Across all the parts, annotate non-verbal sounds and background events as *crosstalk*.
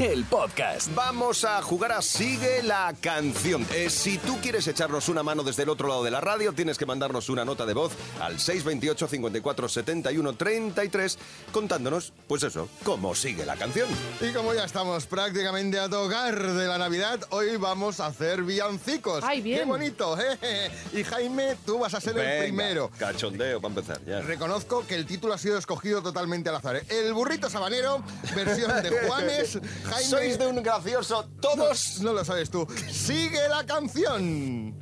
el podcast. Vamos a jugar a Sigue la canción. Eh, si tú quieres echarnos una mano desde el otro lado de la radio, tienes que mandarnos una nota de voz al 628 54 71 33 contándonos, pues eso, cómo sigue la canción. Y como ya estamos prácticamente a tocar de la Navidad, hoy vamos a hacer villancicos. ¡Ay, bien! ¡Qué bonito! *laughs* eh! Y Jaime, tú vas a ser el primero. Cachondeo para empezar, ya. Reconozco que el título ha sido escogido totalmente al azar. ¿eh? El burrito sabanero, versión de *laughs* Juanes. Jaime. Sois de un gracioso todos. No, no lo sabes tú. Sigue la canción.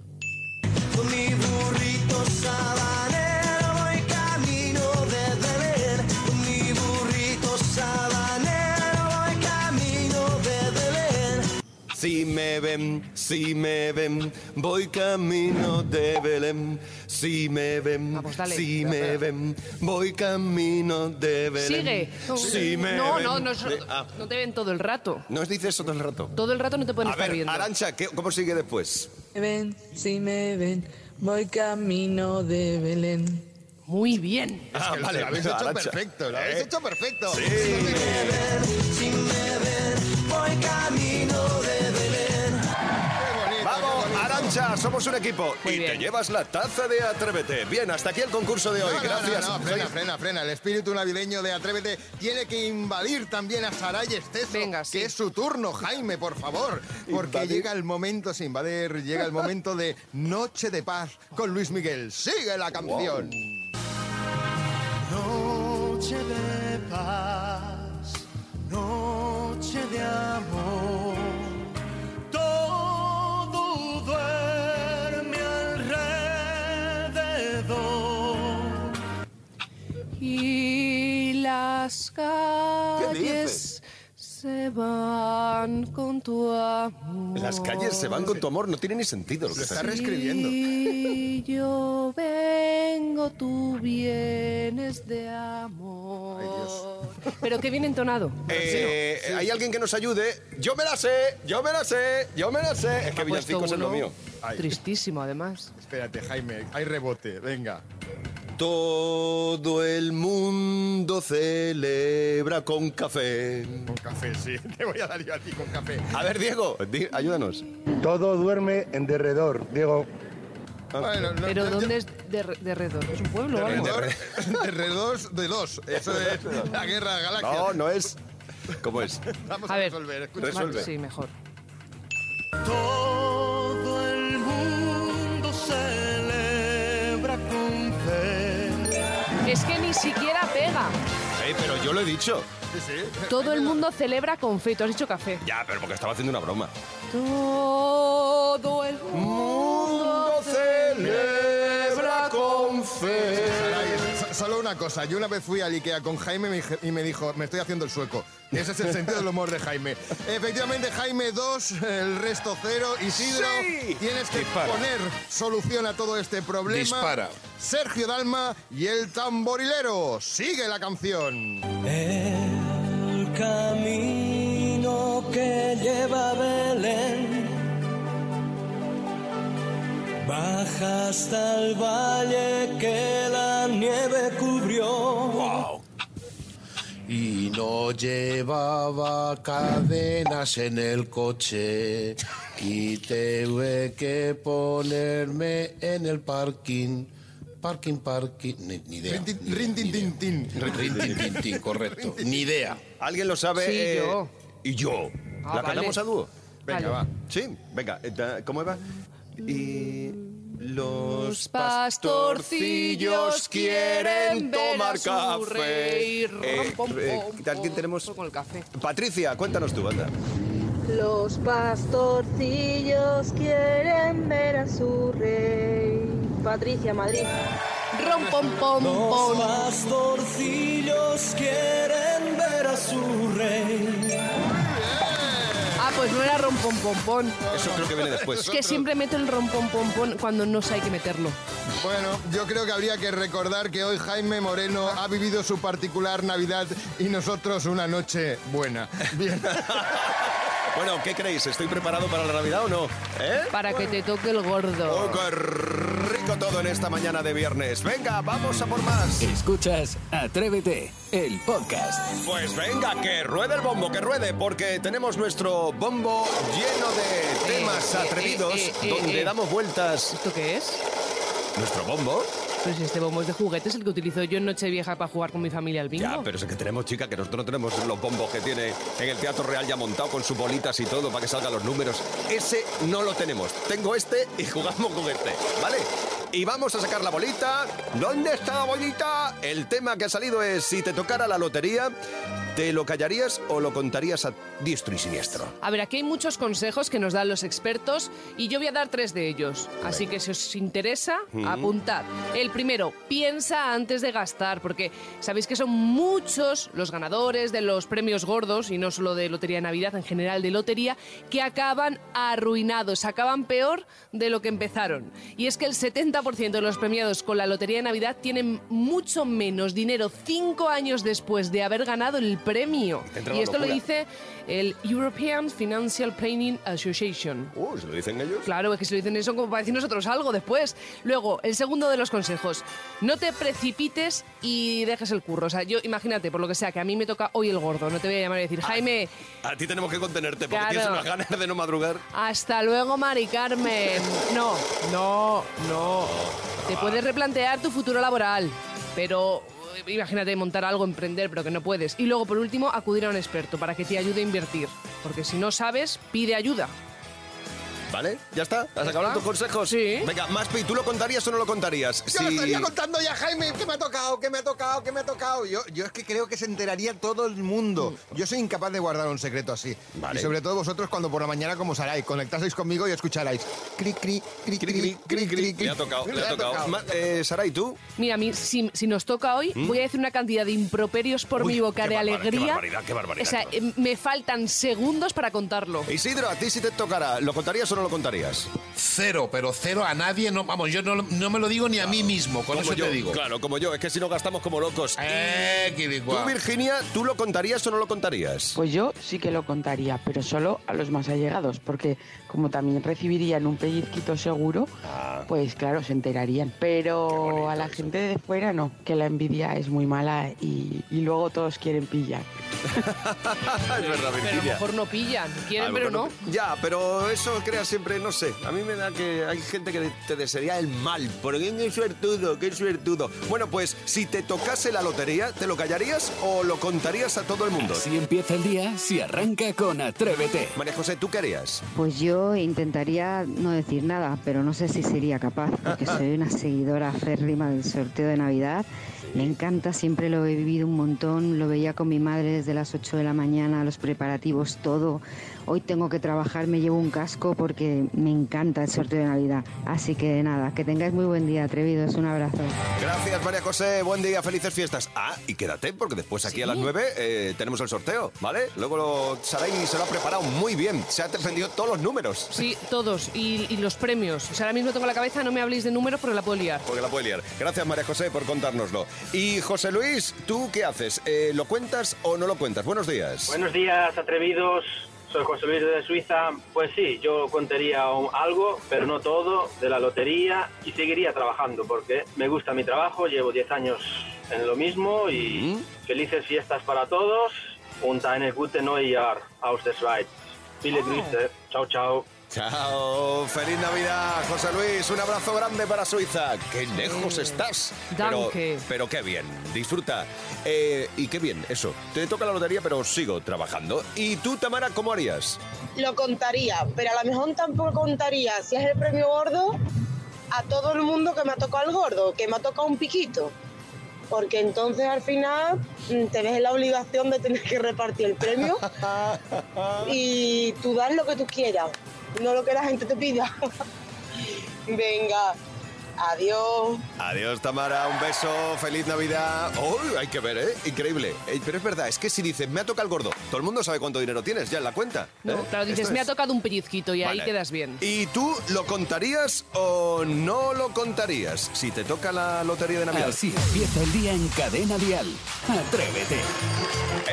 Con mi burrito sabanero voy camino de Belén. Con mi burrito sabanero voy camino de Belén. Si me ven, si me ven, voy camino de Belén. Si me ven, Vamos, dale. si me ven, voy camino de Belén. Sigue. Si me no, ven. no, no, no, ah, no te ven todo el rato. ¿No os dice eso todo el rato? Todo el rato no te pueden A estar ver, viendo. Arancha, ¿qué- ¿cómo sigue después? me ven, si me ven, voy camino de Belén. Muy bien. Ah, Que Lo habéis hecho Arantxa. perfecto, lo habéis Eh, hecho perfecto. Si me ven, voy camino Somos un equipo. Muy y te llevas la taza de Atrévete. Bien, hasta aquí el concurso de hoy. No, no, Gracias. No, no, frena, frena, frena. El espíritu navideño de Atrévete tiene que invadir también a Saray Esteso. Venga, sí. Que es su turno, Jaime, por favor. Porque Invadir. llega el momento, sin invadir, llega el momento de Noche de Paz con Luis Miguel. Sigue la canción. Las calles se van con tu amor, no tiene ni sentido lo que Lo está está reescribiendo. Y yo vengo, tú vienes de amor. Pero que bien entonado. Eh, ¿Hay alguien que nos ayude? Yo me la sé, yo me la sé, yo me la sé. Es que puesto villancicos es lo uno mío. Tristísimo, además. Espérate, Jaime, hay rebote, venga. Todo el mundo celebra con café. Con café, sí. *laughs* Te voy a dar yo a ti con café. A ver, Diego, di- ayúdanos. Todo duerme en derredor, Diego. Bueno, no, Pero yo- ¿dónde es de, de Redor? ¿Es un pueblo o algo? Derredor, derredor de dos. Eso es *laughs* la guerra de galaxias. No, no es. ¿Cómo es? *laughs* Vamos a, A ver. resolver. escucha. Resuelve. Sí, mejor. Todo siquiera pega. Pero yo lo he dicho. Todo el mundo celebra con fe. Tú has dicho café. Ya, pero porque estaba haciendo una broma. Todo el mundo celebra con fe. Solo una cosa, yo una vez fui al Ikea con Jaime y me dije- y me dijo, me estoy haciendo el sueco. Ese es el sentido del humor de Jaime. *laughs* Efectivamente, Jaime 2, el resto 0. Isidro, Sí. tienes que Dispara. poner solución a todo este problema. Dispara. Sergio Dalma y el tamborilero. Sigue la canción. El camino que lleva a Belén baja hasta el valle que la nieve cubrió. Y no llevaba cadenas en el coche y tuve que ponerme en el parking. Parking, parking. Ni, ni idea. Rin, tin, ni- rin, tin, idea. tin, tin. Rin, tin, tin, tin, correcto. Ni idea. ¿Alguien lo sabe? Sí, Eh, yo. Y yo. Ah, ¿La vale. cantamos a dúo? Venga, Vale. va. Sí, venga. eh, ¿Cómo va? Y los Los pastorcillos quieren tomar café. su rey. Eh, eh, pom, ¿Quién pom. tenemos? Con el café. Patricia, cuéntanos tú, anda. Los pastorcillos quieren ver a su rey. Patricia, Madrid. Rom, pom, pom, Los pom. pastorcillos quieren ver a su rey. Pues no era rompompompón. Eso creo que viene después. Es que siempre meto el rompompompón cuando no sé hay que meterlo. Bueno, yo creo que habría que recordar que hoy Jaime Moreno ha vivido su particular Navidad y nosotros una noche buena. Bien. *laughs* Bueno, ¿qué creéis? ¿Estoy preparado para la Navidad o no? ¿Eh? Para que te toque el gordo. Oh, todo en esta mañana de viernes. Venga, vamos a por más. Escuchas Atrévete, el podcast. Pues venga, que ruede el bombo, que ruede, porque tenemos nuestro bombo lleno de temas eh, atrevidos, eh, eh, donde eh. damos vueltas. ¿Esto qué es? ¿Nuestro bombo? Pues este bombo es de juguetes, el que utilizo yo en Nochevieja para jugar con mi familia al bingo. Ya, pero es que tenemos, chica, que nosotros no tenemos los bombos que tiene en el Teatro Real ya montado con sus bolitas y todo para que salgan los números. Ese no lo tenemos. Tengo este y jugamos con este, ¿vale? Y vamos a sacar la bolita. ¿Dónde está la bolita? El tema que ha salido es si te tocara la lotería, ¿te lo callarías o lo contarías a diestro y siniestro? A ver, aquí hay muchos consejos que nos dan los expertos y yo voy a dar tres de ellos. Así que si os interesa, apuntad. El primero, piensa antes de gastar, porque sabéis que son muchos los ganadores de los premios gordos, y no solo de Lotería de Navidad, en general de lotería, que acaban arruinados, acaban peor de lo que empezaron. Y es que el 70% de los premiados con la Lotería de Navidad tienen mucho menos dinero cinco años después de haber ganado el premio. Y esto lo dice el European Financial Planning Association. Uh, ¿se lo dicen ellos? Claro, es que se lo dicen eso como para decir nosotros algo después. Luego, el segundo de los consejos. No te precipites y dejes el curro. O sea, yo, imagínate, por lo que sea, que a mí me toca hoy el gordo. No te voy a llamar y decir, Jaime, A ti tenemos que contenerte porque Claro. tienes unas ganas de no madrugar. hasta luego, Mari Carmen. No, no, no. Te puedes replantear tu futuro laboral, pero imagínate montar algo, emprender, pero que no puedes. Y luego, por último, acudir a un experto para que te ayude a invertir. Porque si no sabes, pide ayuda. ¿Vale? ¿Ya está? ¿Has acabado tus consejos? Sí. Venga, Maspi, ¿tú lo contarías o no lo contarías? Yo lo estaría contando ya, Jaime, que me ha tocado, que me ha tocado, que me ha tocado. Yo, yo es que creo que se enteraría todo el mundo. Yo soy incapaz de guardar un secreto así. Vale. Y sobre todo vosotros cuando por la mañana como Saray, conectaseis conmigo y escucharais. Cri, cri, cri, cri, cri, cri, cri, cri. Le ha tocado, le ha tocado. Ma- eh, Sara, ¿y tú? Mira, a mí, si, si nos toca hoy, voy a decir una cantidad de improperios por ¿Mm? Uy, mi boca qué de alegría. qué barbaridad, qué barbaridad, O sea, qué eh, me faltan segundos para contarlo. Isidro, a ti si te tocara, ¿lo contarías o no lo contarías? Cero, pero cero a nadie. No, vamos, yo no, no me lo digo ni a mí mismo, con eso yo, te digo. Claro, como yo, es que si no gastamos como locos. Eh, ¿Tú. Virginia, tú lo contarías o no lo contarías? Pues yo sí que lo contaría, pero solo a los más allegados, porque como también recibirían un pellizquito seguro, pues claro, se enterarían. Pero a la gente de fuera no, que la envidia es muy mala y, y luego todos quieren pillar. *laughs* es verdad, Pero a lo mejor no pillan. Quieren, Ah, pero bueno, no. Ya, pero eso crea siempre, no sé. A mí me da que hay gente que te desearía el mal. Porque qué suertudo, qué suertudo. Bueno, pues si te tocase la lotería, ¿te lo callarías o lo contarías a todo el mundo? Así empieza el día si arranca con Atrévete. María José, ¿tú qué harías? Pues yo intentaría no decir nada, pero no sé si sería capaz, porque soy una seguidora férrima del sorteo de Navidad. Me encanta, siempre lo he vivido un montón, lo veía con mi madre desde las 8 de la mañana, los preparativos, todo. Hoy tengo que trabajar, me llevo un casco porque me encanta el sorteo de Navidad. Así que nada, que tengáis muy buen día, atrevidos, un abrazo. Gracias, María José. Buen día, felices fiestas. Ah, y quédate, porque después aquí a las 9 eh, tenemos el sorteo, ¿vale? Luego lo, Saray se lo ha preparado muy bien. Se ha defendido todos los números. Sí, todos. Y, y los premios. O sea, ahora mismo tengo en la cabeza, no me habléis de números porque la puedo liar. Porque la puede liar. Gracias, María José, por contárnoslo. Y José Luis, ¿tú qué haces? Eh, ¿Lo cuentas o no lo cuentas? Buenos días. Buenos días, atrevidos. Soy José Luis de Suiza. Pues sí, yo contaría un- algo, pero no todo, de la lotería y seguiría trabajando porque me gusta mi trabajo, llevo 10 años en lo mismo y felices fiestas para todos. Und eine gute aus der Schweiz. Viele Grüße. Chao, chao. Chao, feliz Navidad, José Luis. Un abrazo grande para Suiza. Qué lejos estás. Pero, pero qué bien, disfruta. Eh, y qué bien, eso. Te toca la lotería, pero sigo trabajando. ¿Y tú, Tamara, cómo harías? Lo contaría, pero a lo mejor tampoco contaría, si es el premio gordo, a todo el mundo que me ha tocado el gordo, que me ha tocado un piquito. Porque entonces al final mm, te ves en la obligación de tener que repartir el premio *laughs* y tú das lo que tú quieras, no lo que la gente te pida. *laughs* Venga, Adiós. Adiós, Tamara, un beso, feliz Navidad. Uy, hay que ver, ¿eh? Increíble. Eh, Pero es verdad, es que si dices, me ha tocado el gordo, todo el mundo sabe cuánto dinero tienes ya en la cuenta. No, ¿eh? claro, dices, Esto me ha tocado un pellizquito y ahí quedas bien. ¿Y tú lo contarías o no lo contarías si te toca la lotería de Navidad? Así empieza el día en Cadena Dial. Atrévete.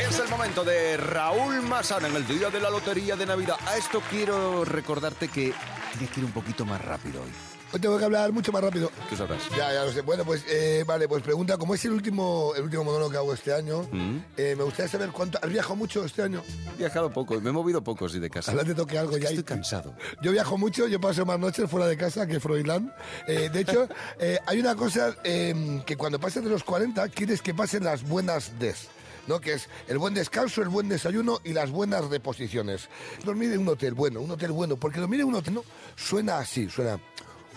Es el momento de Raúl Masana en el día de la lotería de Navidad. A esto quiero recordarte que tienes que ir un poquito más rápido hoy. Hoy tengo que hablar mucho más rápido. ¿Qué sabrás? Ya, ya lo sé. Bueno, pues eh, vale, pues pregunta, como es el último, el último monólogo que hago este año, Mm. eh, me gustaría saber cuánto. ¿Has viajado mucho este año? He viajado poco, me he movido poco, sí, de casa. Ojalá te toque algo ya. Estoy cansado. Yo viajo mucho, yo paso más noches fuera de casa que Froilán. Eh, de hecho, *laughs* eh, hay una cosa eh, que cuando pases de los 40 quieres que pasen las buenas des. ¿no? que es el buen descanso, el buen desayuno y las buenas reposiciones. Dormir en un hotel bueno, un hotel bueno, porque dormir en un hotel no suena así, suena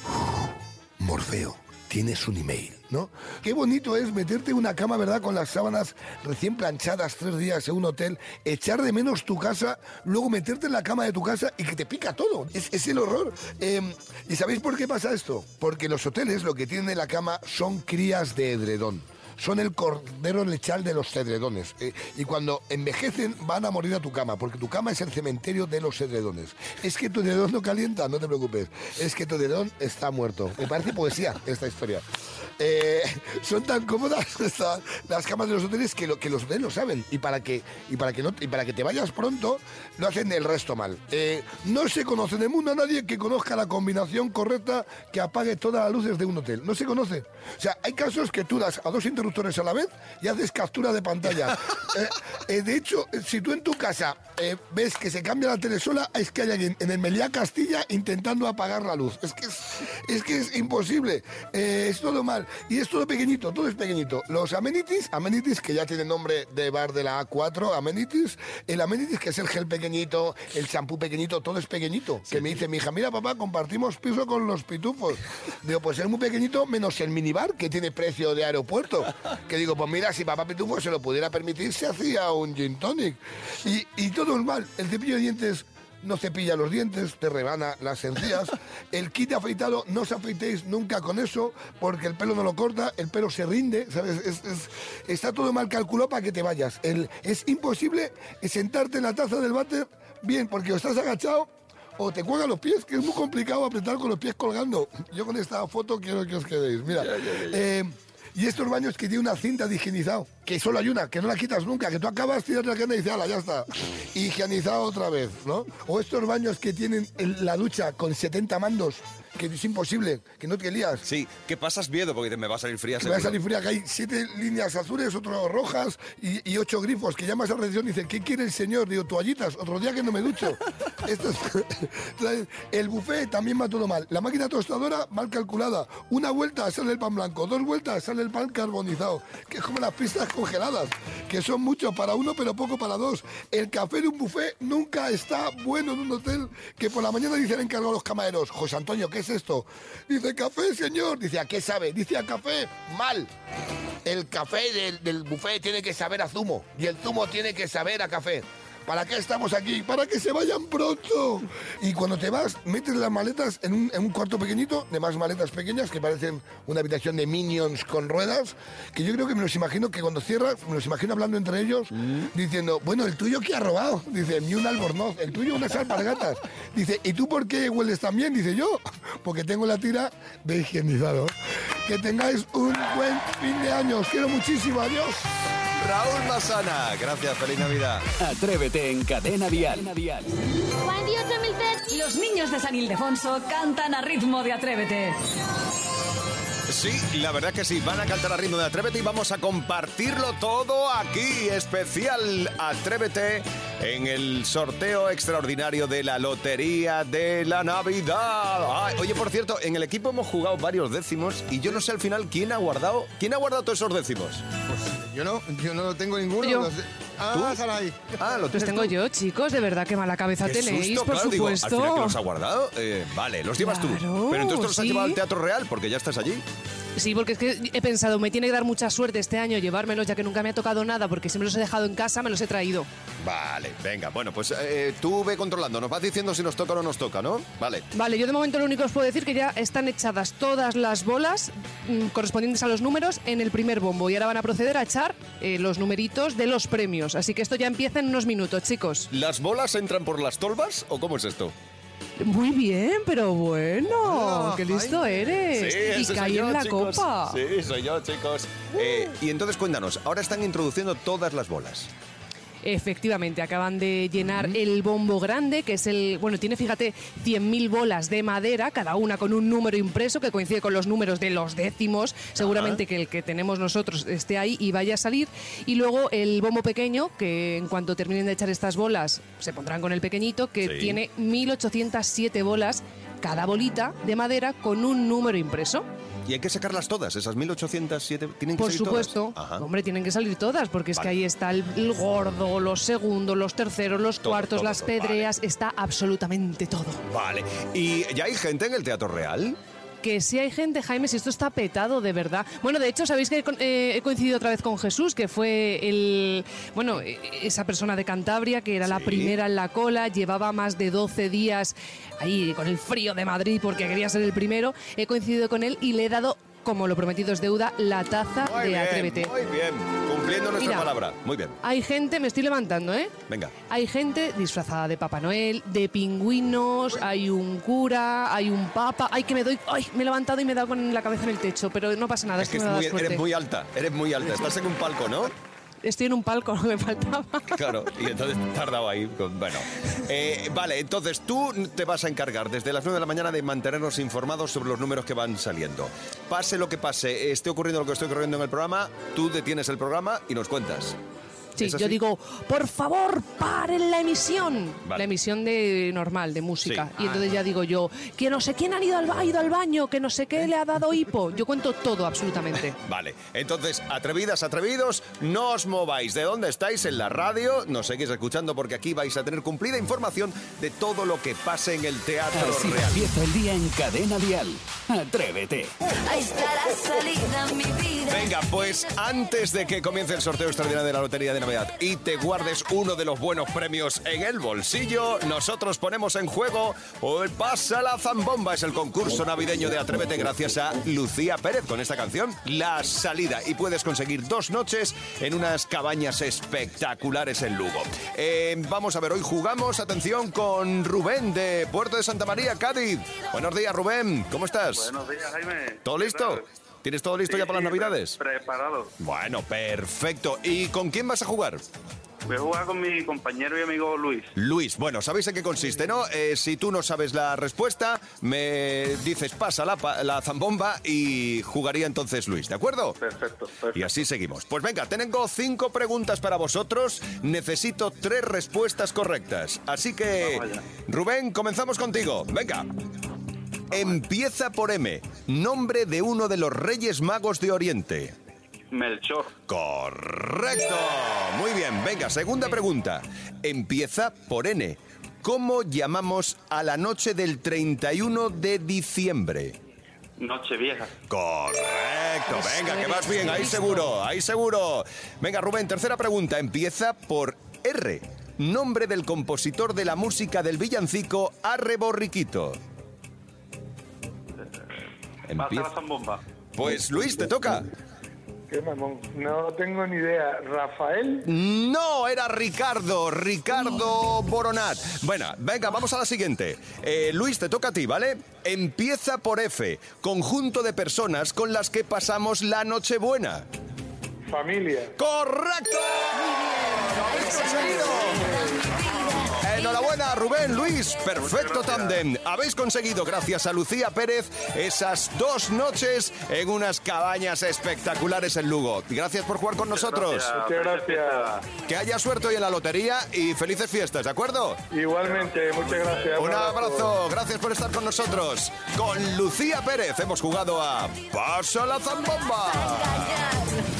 *sighs* Morfeo, tienes un email, ¿no? Qué bonito es meterte en una cama, ¿verdad? Con las sábanas recién planchadas tres días en un hotel, echar de menos tu casa, luego meterte en la cama de tu casa y que te pica todo. Es, el horror. Eh, ¿Y sabéis por qué pasa esto? Porque los hoteles lo que tienen en la cama son crías de edredón. Son el cordero lechal de los edredones. Eh, y cuando envejecen van a morir a tu cama, porque tu cama es el cementerio de los edredones. Es que tu edredón no calienta, no te preocupes. Es que tu edredón está muerto. Me parece poesía esta historia. Eh, *laughs* son tan cómodas *laughs* las camas de los hoteles que, lo, que los hoteles lo saben. Y para que, y para que, no, y para que te vayas pronto, lo hacen el resto mal. Eh, no se conoce en el mundo a nadie que conozca la combinación correcta que apague todas las luces de un hotel. No se conoce. O sea, hay casos que tú das a dos interruptores a la vez y haces captura de pantalla. *laughs* Eh, de hecho, si tú en tu casa eh, ves que se cambia la tele sola, es que hay alguien en el Meliá Castilla intentando apagar la luz. Es que es, es, que es imposible. Eh, es todo mal. Y es todo pequeñito, todo es pequeñito. Los amenities, amenities que ya tienen nombre de bar de la A4, amenities, el amenities que es el gel pequeñito, el champú pequeñito, todo es pequeñito. Que me dice mi hija, mira papá, compartimos piso con los pitufos. *laughs* Digo, pues es muy pequeñito menos el minibar que tiene precio de aeropuerto. Que digo, pues mira, si papá pitufo se lo pudiera permitir, se hacía un gin tonic. Y, y todo mal. El cepillo de dientes no cepilla los dientes, te rebana las encías. *laughs* El kit de afeitado, no os afeitéis nunca con eso, porque el pelo no lo corta, el pelo se rinde, ¿sabes? Es- es- está todo mal calculado para que te vayas. El- es imposible sentarte en la taza del váter bien, porque o estás agachado o te cuelgan los pies, que es muy complicado apretar con los pies colgando. Yo con esta foto quiero que os quedéis. Mira, eh, y estos baños que tienen una cinta de higienizado, que solo hay una, que no la quitas nunca, que tú acabas, tiras la cana y dices, "Hala, ya está. Higienizado otra vez, ¿no? O estos baños que tienen la ducha con 70 mandos, que es imposible, que no te lías. Sí, que pasas miedo porque dices, me va a salir fría Que me va a salir fría, que hay siete líneas azules, otras rojas y, y ocho grifos. Que llamas a la recepción y dices, ¿qué quiere el señor? Digo, toallitas, otro día que no me ducho. *laughs* Esto es- el buffet también va todo mal. La máquina tostadora mal calculada. Una vuelta sale el pan blanco, dos vueltas sale el pan carbonizado. Que es como las pistas congeladas, que son mucho para uno pero poco para dos. El café de un buffet nunca está bueno en un hotel. Que por la mañana dicen encargado los camareros, José Antonio, ¿qué es esto? Dice, café, señor. Dice, ¿a qué sabe? Dice, a café. Mal. El café del, del buffet tiene que saber a zumo y el zumo tiene que saber a café. ¿Para qué estamos aquí? Para que se vayan pronto. Y cuando te vas, metes las maletas en un, en un cuarto pequeñito, de más maletas pequeñas que parecen una habitación de minions con ruedas, que yo creo que me los imagino que cuando cierras, me los imagino hablando entre ellos, diciendo, bueno, ¿el tuyo qué ha robado? Dice, ni un albornoz, el tuyo unas alpargatas. Dice, ¿y tú por qué hueles tan bien? Dice, yo, porque tengo la tira de higienizado. Que tengáis un buen fin de año. Os quiero muchísimo. Adiós. Raúl Masana, gracias, feliz Navidad. Atrévete en Cadena Dial. Los niños de San Ildefonso cantan a ritmo de Atrévete. Sí, la verdad que sí, van a cantar a ritmo de Atrévete y vamos a compartirlo todo aquí, especial Atrévete en el sorteo extraordinario de la Lotería de la Navidad. Ay, oye, por cierto, en el equipo hemos jugado varios décimos y yo no sé al final quién ha guardado, quién ha guardado todos esos décimos. Yo no, yo no tengo ninguno. Yo. no sé. Ah, Saray. Ah, lo tienes tengo tú. yo, chicos, de verdad, qué mala cabeza Qué tenéis, susto, por claro, digo, al supuesto. final que los ha guardado. Eh, vale, los llevas tú. Pero entonces los has sí. llevado al Teatro Real porque ya estás allí. Sí, porque es que he pensado, me tiene que dar mucha suerte este año llevármelos, ya que nunca me ha tocado nada, porque siempre los he dejado en casa, me los he traído. Vale, venga, bueno, pues eh, tú ve controlando, nos vas diciendo si nos toca o no nos toca, ¿no? Vale. Vale, yo de momento lo único que os puedo decir que ya están echadas todas las bolas mm, correspondientes a los números en el primer bombo y ahora van a proceder a echar eh, los numeritos de los premios. Así que esto ya empieza en unos minutos, chicos. ¿Las bolas entran por las tolvas o cómo es esto? Muy bien, pero bueno, Hola, qué listo Jaime. eres. Sí, y caí en la chicos. copa. Sí, soy yo, chicos. Eh, y entonces cuéntanos, ahora están introduciendo todas las bolas. Efectivamente, acaban de llenar el bombo grande, que es el. Bueno, tiene, fíjate, 100.000 bolas de madera, cada una con un número impreso que coincide con los números de los décimos. Seguramente que el que tenemos nosotros esté ahí y vaya a salir. Y luego el bombo pequeño, que en cuanto terminen de echar estas bolas, se pondrán con el pequeñito, que Sí. tiene 1.807 bolas, cada bolita de madera con un número impreso. Y hay que sacarlas todas, esas 1807 tienen que Por salir supuesto. todas. Hombre, tienen que salir todas, porque es que ahí está el, el gordo, los segundos, los terceros, los Todo, cuartos, todo, las pedreas, está absolutamente todo. Vale. ¿Y ya hay gente en el Teatro Real? Que si hay gente, Jaime, si esto está petado de verdad. Bueno, de hecho, sabéis que eh, he coincidido otra vez con Jesús, que fue el, bueno, eh, esa persona de Cantabria que era la Sí. primera en la cola, llevaba más de 12 días ahí con el frío de Madrid porque quería ser el primero. He coincidido con él y le he dado, como lo prometido es deuda, la taza Muy de bien, Atrévete. muy bien. Cumpliendo nuestra Mira. palabra. Muy bien. Hay gente, me estoy levantando, ¿eh? Venga. Hay gente disfrazada de Papá Noel, de pingüinos, hay un cura, hay un papa. Ay, que me doy. Ay, me he levantado y me he dado con la cabeza en el techo, pero no pasa nada, Es es que me muy- eres muy alta, eres muy alta. Estás en un palco, ¿no? Estoy en un palco, *laughs* no me faltaba. Claro, y entonces tardado ahí. Bueno, Eh, vale, entonces tú te vas a encargar desde las 9 de la mañana de mantenernos informados sobre los números que van saliendo. Pase lo que pase, esté ocurriendo lo que esté ocurriendo en el programa, tú detienes el programa y nos cuentas. Sí, ¿Es yo digo, por favor, paren la emisión. Vale. La emisión de normal, de música. Sí. Y entonces ya digo yo, que no sé quién ha ido, al, ba- ha ido al baño, que no sé qué le ha dado hipo. Yo cuento todo, absolutamente. *laughs* Vale, entonces, atrevidas, atrevidos, no os mováis. ¿De dónde estáis? En la radio, nos seguís escuchando porque aquí vais a tener cumplida información de todo lo que pase en el Teatro Así Real. empieza el día en Cadena Dial. Atrévete. Ahí está la salida, mi vida. Venga, pues antes de que comience el sorteo extraordinario de la Lotería de Navidad y te guardes uno de los buenos premios en el bolsillo, nosotros ponemos en juego el Pasa la Zambomba. Es el concurso navideño de Atrévete gracias a Lucía Pérez con esta canción, La Salida. Y puedes conseguir dos noches en unas cabañas espectaculares en Lugo. Eh, vamos a ver, hoy jugamos, atención, con Rubén de Puerto de Santa María, Cádiz. Buenos días, Rubén. ¿Cómo estás? Buenos días, Jaime. ¿Todo ¿Qué listo? tal? ¿Tienes todo listo Sí, ya para las pre- navidades? Preparado. Bueno, perfecto. ¿Y con quién vas a jugar? Voy a jugar con mi compañero y amigo Luis. Luis, bueno, ¿sabéis en qué consiste, no? Eh, si tú no sabes la respuesta, me dices pasa la, la zambomba y jugaría entonces Luis, ¿de acuerdo? Perfecto, perfecto. Y así seguimos. Pues venga, tengo cinco preguntas para vosotros. Necesito tres respuestas correctas. Así que. Rubén, comenzamos contigo. Venga. Empieza por M. Nombre de uno de los Reyes Magos de Oriente. Melchor. Correcto. Muy bien. Venga, segunda pregunta. Empieza por N. ¿Cómo llamamos a la noche del 31 de diciembre? Noche vieja. Correcto. Venga, que vas bien. Ahí seguro, ahí seguro. Venga, Rubén, tercera pregunta. Empieza por R. Nombre del compositor de la música del villancico Arre Borriquito. Pasa Empieza- la zambomba. Pues Luis, te toca. Qué mamón. No tengo ni idea. Rafael. No, era Ricardo, Ricardo Boronat. Bueno, venga, vamos a la siguiente. Eh, Luis, te toca a ti, ¿vale? Empieza por F, conjunto de personas con las que pasamos la Nochebuena. Familia. ¡Correcto! ¡Lo habéis conseguido! Enhorabuena, Rubén, Luis, perfecto tándem. Habéis conseguido, gracias a Lucía Pérez, esas dos noches en unas cabañas espectaculares en Lugo. Gracias por jugar con nosotros. Muchas gracias. Que haya suerte hoy en la lotería y felices fiestas, ¿de acuerdo? Igualmente, muchas gracias. Un abrazo, gracias por estar con nosotros. Con Lucía Pérez hemos jugado a Pasa la Zambomba.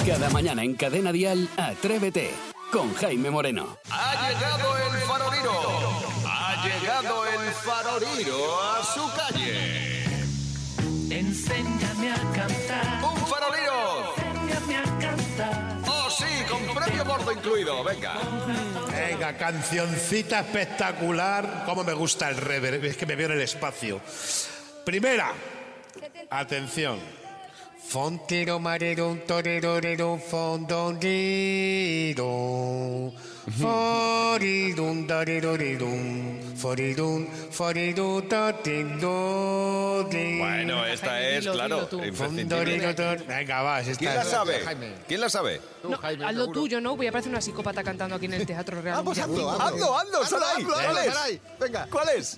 Cada mañana en Cadena Dial, Atrévete. Con Jaime Moreno. Ha llegado el farolino. Ha llegado el farolino a su calle. Enséñame a cantar. ¡Un farolino! Enséñame a cantar. ¡Oh, sí! Con premio gordo incluido. Venga. Venga, cancioncita espectacular. Cómo me gusta el reverb, es que me veo en el espacio. Primera, atención. Fontero marero, torero, fondondero. Foridun, foridun. Bueno, esta es, claro, imprescindible. Venga, va, esta ¿Quién la es- sabe? ¿Quién la sabe? No, hazlo tuyo, ¿no? Voy a parecer una psicópata cantando aquí en el Teatro Real. Vamos, Mundial. hazlo, hazlo, hazlo, Saray. hazlo, ¿Cuál hazlo, es? Venga. ¿Cuál es?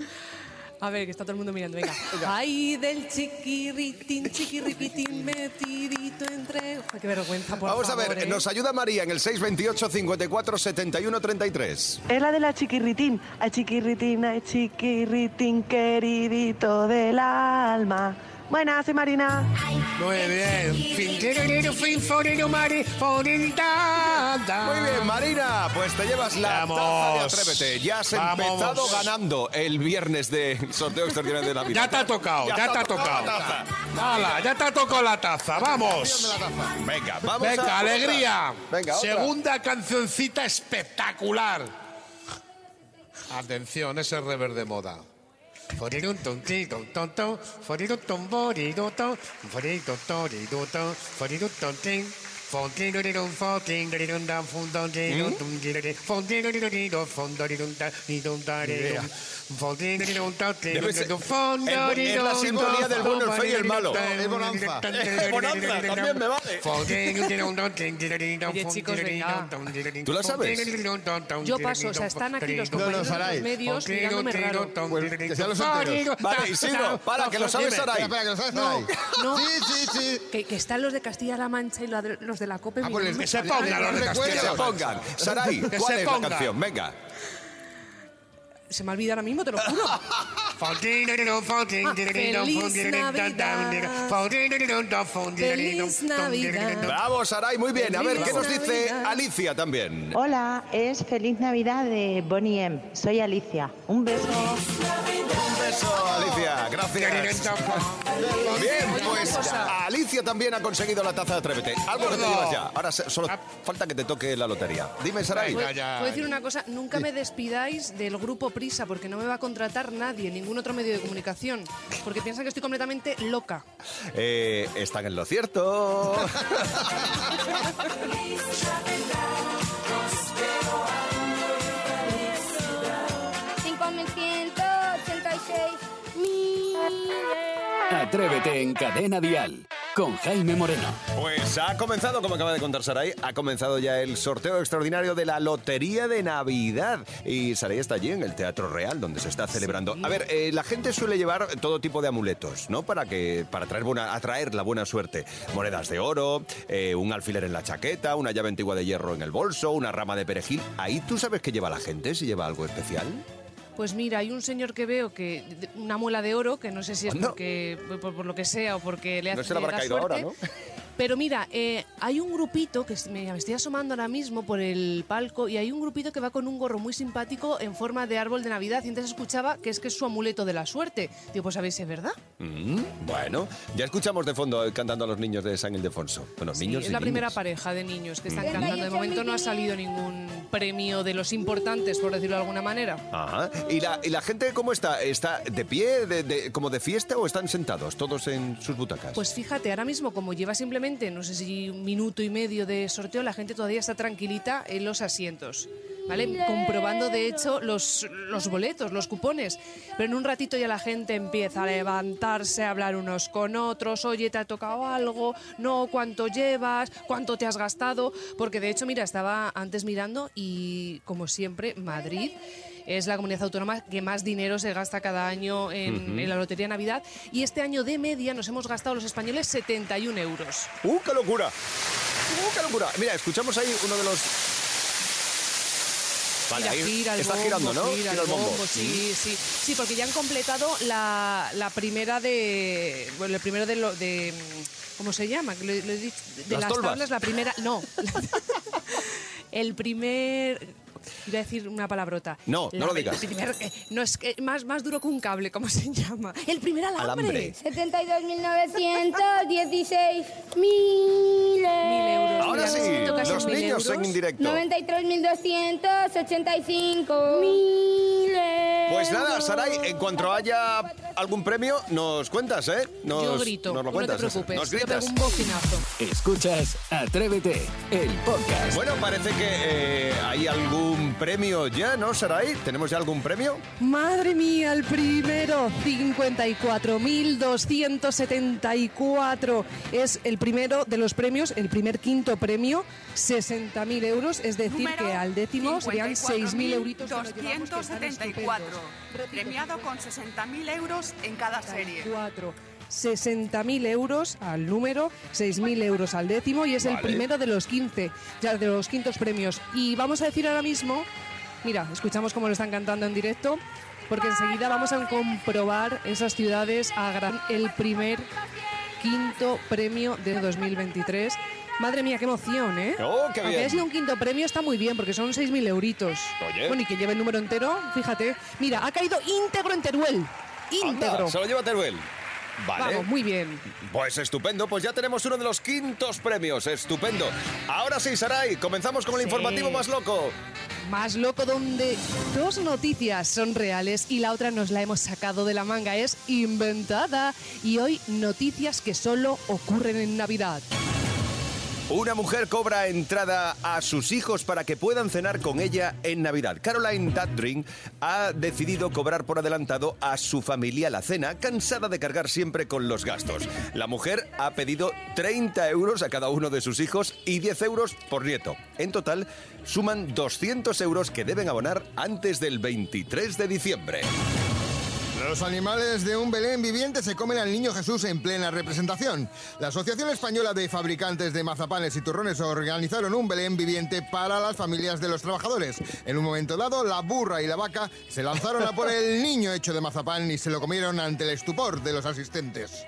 A ver, que está todo el mundo mirando, venga. Ay, del chiquirritín, chiquirriquitín, metidito entre... Ay, qué vergüenza, por Vamos a ver, ¿eh? nos ayuda María en el 628 54 71 33. Es la de la chiquirritín. Ay, chiquirritín, ay, chiquirritín, queridito del alma. Buenas, soy Marina. Muy bien. Muy bien, Marina, pues te llevas la Vamos. taza de Atrévete. Ya has Vamos. empezado ganando el viernes de sorteo extraordinario de Navidad. Ya te ha tocado, ya, te ha tocado. la taza. Hala, ya te ha tocado la taza, vamos. Venga, vamos Venga, a- alegría. Venga, otra. Segunda cancioncita espectacular. Atención, ese rever de moda. for don dido don don, fodido don bodido don, fodido don dido don, fodido don ding. Es- la sintonía del bueno, el feo y el malo. Es bonanza. Es bonanza, también me vale. Oye, chicos, venga. ¿Tú la sabes? Yo paso, o sea, están aquí los No, no, compañeros de Saray. los medios mirándome raro. Pues que sean los enteros. Vale, Isidro, para, que lo sabes, Saray. Espera, espera, que lo sabes, No, Saray. no. Sí, sí, sí. Que, que están los de Castilla-La Mancha y los de- de la COPE. Ah, pues. Que se pongan los de Que se pongan. Saray, ¿cuál se es la canción? Venga. Se me olvida ahora mismo, te lo juro. *laughs* Feliz Navidad. Bravo, Saray, muy bien. A ver, ¿qué nos dice. Alicia también? Hola, es Feliz Navidad de Bonnie M. Soy Alicia. Un beso. Un beso, Alicia. Gracias. Bien, pues. Alicia también ha conseguido la taza de Atrévete. Algo que te llevas ya. Ahora solo falta que te toque la lotería. Dime, Saray. Puedo decir una cosa, nunca me despidáis del grupo Prisa porque no me va a contratar nadie, ningún otro medio de comunicación, porque piensan que estoy completamente loca. Eh, están en lo cierto. *laughs* Atrévete en Cadena Dial con Jaime Moreno. Pues ha comenzado, como acaba de contar Saray, ha comenzado ya el sorteo extraordinario de la Lotería de Navidad. Y Saray está allí en el Teatro Real, donde se está celebrando. A ver, eh, la gente suele llevar todo tipo de amuletos, ¿no? Para que para traer buena, atraer la buena suerte. Monedas de oro, eh, un alfiler en la chaqueta, una llave antigua de hierro en el bolso, una rama de perejil. Ahí tú sabes qué lleva la gente, si lleva algo especial. Pues mira, hay un señor que veo que una muela de oro, que no sé si es porque por, por lo que sea o porque le No hace se le habrá caído suerte. ahora, ¿no? *laughs* Pero mira, eh, hay un grupito que me, estoy asomando ahora mismo por el palco y hay un grupito que va con un gorro muy simpático en forma de árbol de Navidad y entonces escuchaba que es que es su amuleto de la suerte. Digo, pues a ver si es verdad. Mm, bueno, ya escuchamos de fondo eh, cantando a los niños de San Ildefonso. Bueno, Sí, niños es y la primera niñas. pareja de niños que están cantando. De momento no ha salido ningún premio de los importantes, por decirlo de alguna manera. Ajá. ¿Y la, ¿Y la gente cómo está? ¿Está de pie, de, de- como de fiesta o están sentados todos en sus butacas? Pues fíjate, ahora mismo como lleva simplemente, no sé si un minuto y medio de sorteo, la gente todavía está tranquilita en los asientos. ¿Vale? Comprobando de hecho los, los boletos, los cupones. Pero en un ratito ya la gente empieza a levantarse, a hablar unos con otros. Oye, ¿te ha tocado algo? No, ¿cuánto llevas? ¿Cuánto te has gastado? Porque de hecho, mira, estaba antes mirando y como siempre, Madrid es la comunidad autónoma que más dinero se gasta cada año en, la Lotería de Navidad. Y este año de media nos hemos gastado los españoles 71 euros. ¡Uh, qué locura! ¡Uh, qué locura! Mira, escuchamos ahí uno de los... Vale, Gira, gira el está bombo, girando, ¿no? gira el el bombo. bombo, sí, sí. Sí, porque ya han completado la, la primera de... Bueno, el primero de... Lo, de ¿Cómo se llama? Lo- lo he dicho, de Las las tablas, la primera... No. *laughs* el primer... Iba a decir una palabrota. No, no lo digas. el primer- eh, no, es que más, más duro que un cable, ¿cómo se *laughs* llama? El primer alambre. Alambre. 72.916 mil euros. Ahora sí, los niños en indirecto. 93.285 mil euros. Pues nada, Saray, en cuanto haya algún premio, nos cuentas, ¿eh? Nos, Yo grito, nos lo no te cuentas. preocupes. Nos yo gritas. pego un bocinazo. Escuchas Atrévete, el podcast. Bueno, parece que eh, hay algún premio ya, ¿no, Saray? ¿Tenemos ya algún premio? Madre mía, el primero, 54.274. Es el primero de los premios, el primer quinto premio, 60.000 euros. Es decir, que al décimo serían 6.000 euritos. que nos llevamos, que están 274, estupendos. premiado con 60.000 euros en cada serie. 4. 60.000 euros al número, 6.000 euros al décimo y es el primero de los 15, ya de los quintos premios. Y vamos a decir ahora mismo, mira, escuchamos cómo lo están cantando en directo, porque enseguida vamos a comprobar esas ciudades a gran el primer quinto premio de 2023. Madre mía, qué emoción, ¿eh? Oh, qué Aunque bien. haya sido un quinto premio, está muy bien, porque son 6.000 euritos. Oye. Bueno, y que lleve el número entero, fíjate. Mira, ha caído íntegro en Teruel. Íntegro. Anda, se lo lleva Teruel. Vale. Vamos, muy bien. Pues estupendo, pues ya tenemos uno de los quintos premios, estupendo. Ahora sí, Saray, comenzamos con el Sí. informativo más loco. Más loco donde dos noticias son reales y la otra nos la hemos sacado de la manga, es inventada. Y hoy noticias que solo ocurren en Navidad. Una mujer cobra entrada a sus hijos para que puedan cenar con ella en Navidad. Caroline Dadring ha decidido cobrar por adelantado a su familia la cena, cansada de cargar siempre con los gastos. La mujer ha pedido 30 euros a cada uno de sus hijos y 10 euros por nieto. En total, suman 200 euros que deben abonar antes del 23 de diciembre. Los animales de un Belén viviente se comen al niño Jesús en plena representación. La Asociación Española de Fabricantes de Mazapanes y Turrones organizaron un Belén viviente para las familias de los trabajadores. En un momento dado, la burra y la vaca se lanzaron a por el *laughs* niño hecho de mazapán y se lo comieron ante el estupor de los asistentes.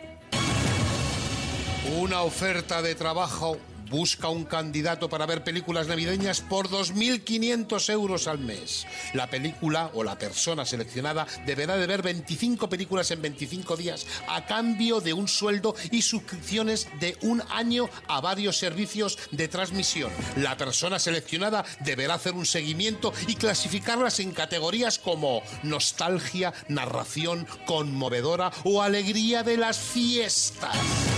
Una oferta de trabajo busca un candidato para ver películas navideñas por 2.500 euros al mes. La película o la persona seleccionada deberá de ver 25 películas en 25 días a cambio de un sueldo y suscripciones de un año a varios servicios de transmisión. La persona seleccionada deberá hacer un seguimiento y clasificarlas en categorías como nostalgia, narración, conmovedora o alegría de las fiestas.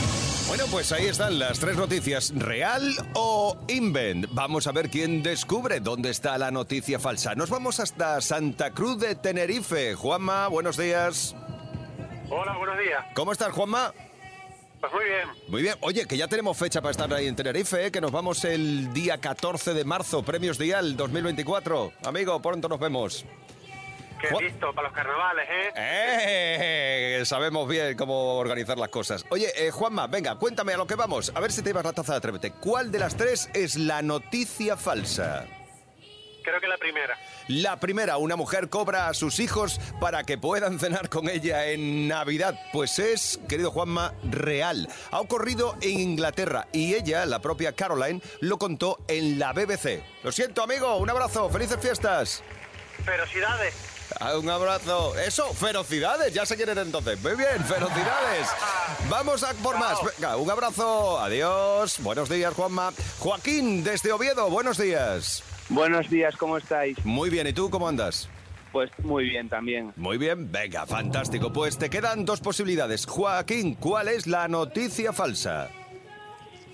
Bueno, pues ahí están las tres noticias, real o invent. Vamos a ver quién descubre dónde está la noticia falsa. Nos vamos hasta Santa Cruz de Tenerife. Juanma, buenos días. Hola, buenos días. ¿Cómo estás, Juanma? Pues muy bien. Muy bien. Oye, que ya tenemos fecha para estar ahí en Tenerife, ¿eh? que nos vamos el día 14 de marzo, Premios Dial 2024. Amigo, pronto nos vemos. Qué listo para los carnavales, ¿eh? ¡Eh! Sabemos bien cómo organizar las cosas. Oye, eh, Juanma, venga, cuéntame a lo que vamos. A ver si te llevas la taza de Atrévete. ¿Cuál de las tres es la noticia falsa? Creo que la primera. La primera, una mujer cobra a sus hijos para que puedan cenar con ella en Navidad. Pues es, querido Juanma, real. Ha ocurrido en Inglaterra y ella, la propia Caroline, lo contó en la BBC. Lo siento, amigo, un abrazo, felices fiestas. Ferocidades. Ah, Un abrazo. Eso, ferocidades, ya se quieren entonces. Muy bien, ferocidades. Vamos a por más. Venga, un abrazo. Adiós. Buenos días, Juanma. Joaquín, desde Oviedo, buenos días. Buenos días, ¿cómo estáis? Muy bien, ¿y tú cómo andas? Pues muy bien también. Muy bien, venga, fantástico. Pues te quedan dos posibilidades. Joaquín, ¿cuál es la noticia falsa?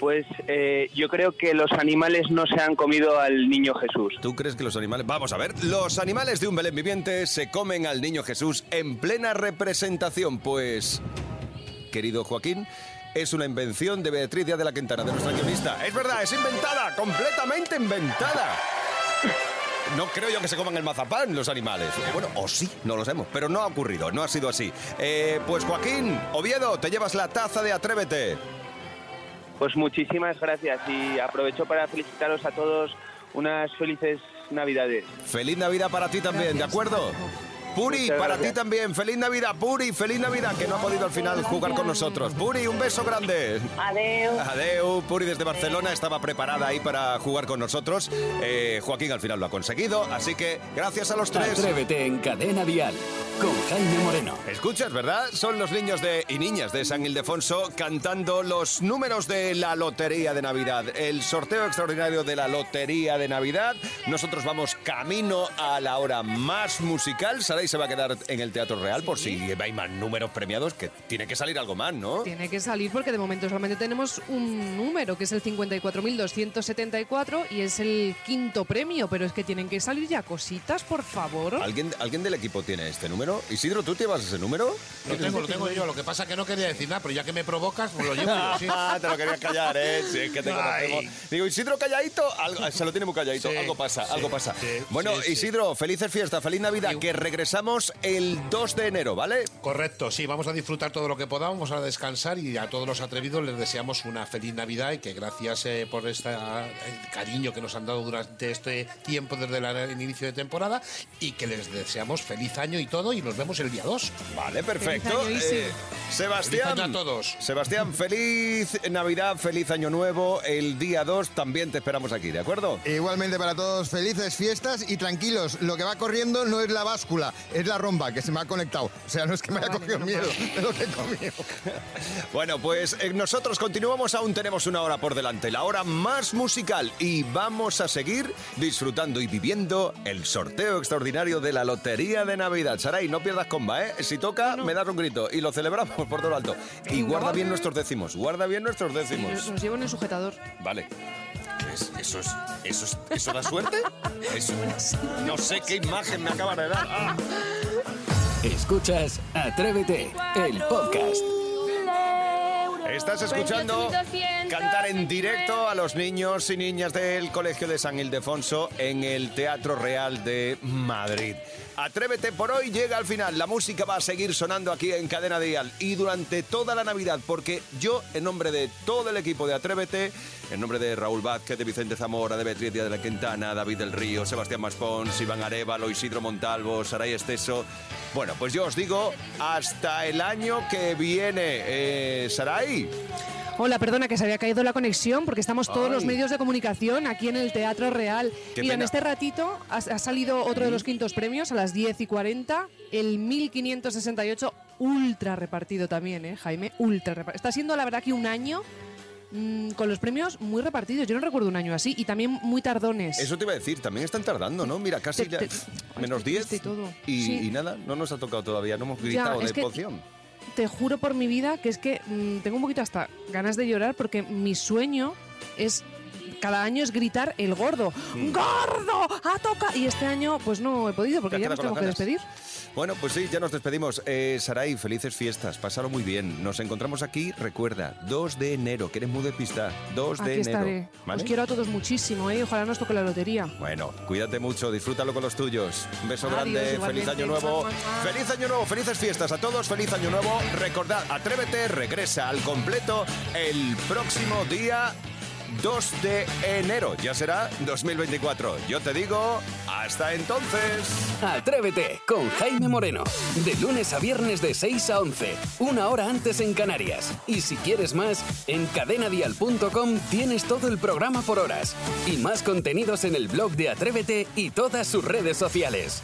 Pues eh, yo creo que los animales no se han comido al niño Jesús. ¿Tú crees que los animales... Vamos a ver, los animales de un Belén viviente se comen al niño Jesús en plena representación. Pues, querido Joaquín, es una invención de Beatriz de la Quintana, de nuestra guionista. Es verdad, es inventada, completamente inventada. No creo yo que se coman el mazapán los animales. Eh, bueno, o sí, no lo sabemos, pero no ha ocurrido, no ha sido así. Eh, pues Joaquín, Oviedo, te llevas la taza de Atrévete. Pues muchísimas gracias y aprovecho para felicitaros a todos unas felices Navidades. Feliz Navidad para ti también, ¿de acuerdo? Puri, Muchas para gracias. ti también. Feliz Navidad, Puri, feliz Navidad, que no ha podido al final jugar con nosotros. Puri, un beso grande. Adeu. Adeu, Puri desde Barcelona estaba preparada ahí para jugar con nosotros. Eh, Joaquín al final lo ha conseguido, así que gracias a los tres. Atrévete en Cadena Dial con Jaime Moreno. Escuchas, ¿verdad? Son los niños de y niñas de San Ildefonso cantando los números de la Lotería de Navidad. El sorteo extraordinario de la Lotería de Navidad. Nosotros vamos camino a la hora más musical. Saray se va a quedar en el Teatro Real por si hay más números premiados, que tiene que salir algo más, ¿no? Tiene que salir porque de momento solamente tenemos un número, que es el 54.274 y es el quinto premio, pero es que tienen que salir ya cositas, por favor. ¿Alguien, ¿Alguien del equipo tiene este número? Isidro, ¿tú llevas ese número? Lo tengo, lo tengo yo. Lo que pasa es que no quería decir nada, pero ya que me provocas, pues lo llevo yo, sí. *laughs* te lo querías callar, ¿eh? Sí, es que te conocemos. Digo, Isidro calladito, algo- se lo tiene muy calladito. Sí, algo pasa, sí, algo pasa. sí, bueno, sí, sí. Isidro, felices fiestas, feliz Navidad, que regresamos el 2 de enero, ¿vale? Correcto, sí, vamos a disfrutar todo lo que podamos, vamos a descansar y a todos los atrevidos les deseamos una feliz Navidad y que gracias eh, por este cariño que nos han dado durante este tiempo desde la- el inicio de temporada y que les deseamos feliz año y todo y nos vemos el día 2. Vale, perfecto. Feliz año, Isi. Eh, Sebastián. Feliz año a todos. Sebastián, feliz Navidad, feliz Año Nuevo. El día 2 también te esperamos aquí, ¿de acuerdo? Igualmente para todos, felices fiestas y tranquilos, lo que va corriendo no es la báscula, es la romba que se me ha conectado. O sea, no es que me haya cogido miedo de *laughs* lo que he comido. *laughs* Bueno, pues eh, nosotros continuamos, aún tenemos una hora por delante, la hora más musical y vamos a seguir disfrutando y viviendo el sorteo extraordinario de la Lotería de Navidad. Saray, no pierdas comba, ¿eh? Si toca, me das un grito y lo celebramos por todo lo alto. Y guarda bien nuestros décimos, guarda bien nuestros décimos. Nos, nos llevan en sujetador. Vale. ¿Es- ¿Eso es, eso es, eso da suerte? *laughs* Eso- no sé qué imagen me acaban de dar. Ah. Escuchas Atrévete, el podcast. Estás escuchando cantar en directo a los niños y niñas del Colegio de San Ildefonso en el Teatro Real de Madrid. Atrévete por hoy llega al final. La música va a seguir sonando aquí en Cadena Dial y durante toda la Navidad, porque yo, en nombre de todo el equipo de Atrévete, en nombre de Raúl Vázquez, de Vicente Zamora, de Beatriz Díaz de la Quintana, David del Río, Sebastián Maspons, Iván Arevalo, Isidro Montalvo, Saray Esteso. Bueno, pues yo os digo hasta el año que viene. Eh, Saray. Hola, perdona que se había caído la conexión porque estamos todos Ay. los medios de comunicación aquí en el Teatro Real. Qué Mira, en este ratito ha, ha salido otro de los quintos premios a las 10 y 40, el 1568, ultra repartido también, ¿eh, Jaime? Ultra repartido. Está siendo la verdad que un año mm, con los premios muy repartidos. Yo no recuerdo un año así y también muy tardones. Eso te iba a decir, también están tardando, ¿no? Mira, casi Te- ya- te- menos 10 todo. y, Sí. y nada, no nos ha tocado todavía, no hemos Ya, gritado es de que- emoción. Te juro por mi vida que es que mm, tengo un poquito hasta ganas de llorar porque mi sueño es cada año es gritar el gordo. Mm. ¡Gordo! ¡A toca! Y este año pues no he podido porque ya nos tenemos que despedir. Bueno, pues sí, ya nos despedimos. Eh, Saray, felices fiestas, pásalo muy bien. Nos encontramos aquí, recuerda, 2 de enero, que eres muy despista. 2 de Aquí enero. estaré. ¿vale? Os quiero a todos muchísimo, ¿eh? Ojalá nos toque la lotería. Bueno, cuídate mucho, disfrútalo con los tuyos. Un beso Adiós, grande, feliz año nuevo. Feliz año nuevo, felices fiestas a todos, feliz año nuevo. Recordad, Atrévete regresa al completo el próximo día 2 de enero. Ya será 2024. Yo te digo, hasta entonces. Atrévete con Jaime Moreno. De lunes a viernes de 6 a 11, una hora antes en Canarias. Y si quieres más, en cadenadial.com tienes todo el programa por horas. Y más contenidos en el blog de Atrévete y todas sus redes sociales.